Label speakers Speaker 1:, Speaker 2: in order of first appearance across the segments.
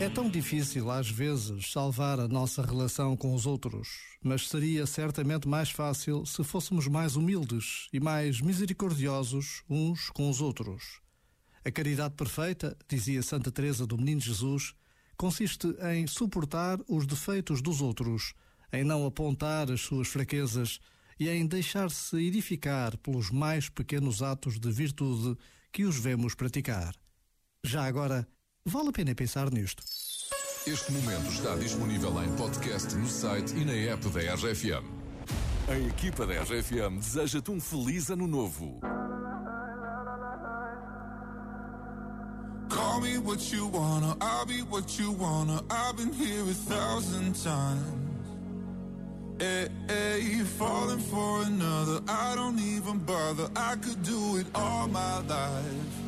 Speaker 1: É tão difícil, às vezes, salvar a nossa relação com os outros, mas seria certamente mais fácil se fôssemos mais humildes e mais misericordiosos uns com os outros. A caridade perfeita, dizia Santa Teresa do Menino Jesus, consiste em suportar os defeitos dos outros, em não apontar as suas fraquezas e em deixar-se edificar pelos mais pequenos atos de virtude que os vemos praticar. Já agora, Vale a pena pensar nisto.
Speaker 2: Este momento está disponível em podcast no site e na app da RFM. A equipa da RFM deseja-te um feliz ano novo.
Speaker 3: Call me what you wanna, I'll be what you wanna. I've been here a thousand times. Hey, hey, falling for another, I don't even bother. I could do it all my life.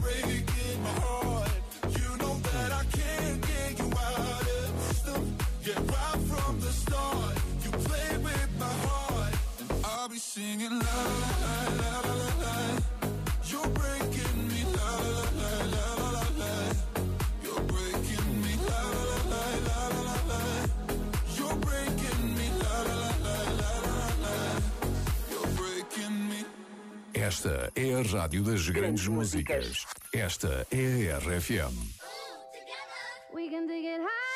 Speaker 2: Esta é a Rádio das Grandes Músicas. Esta é a RFM.
Speaker 4: We can high.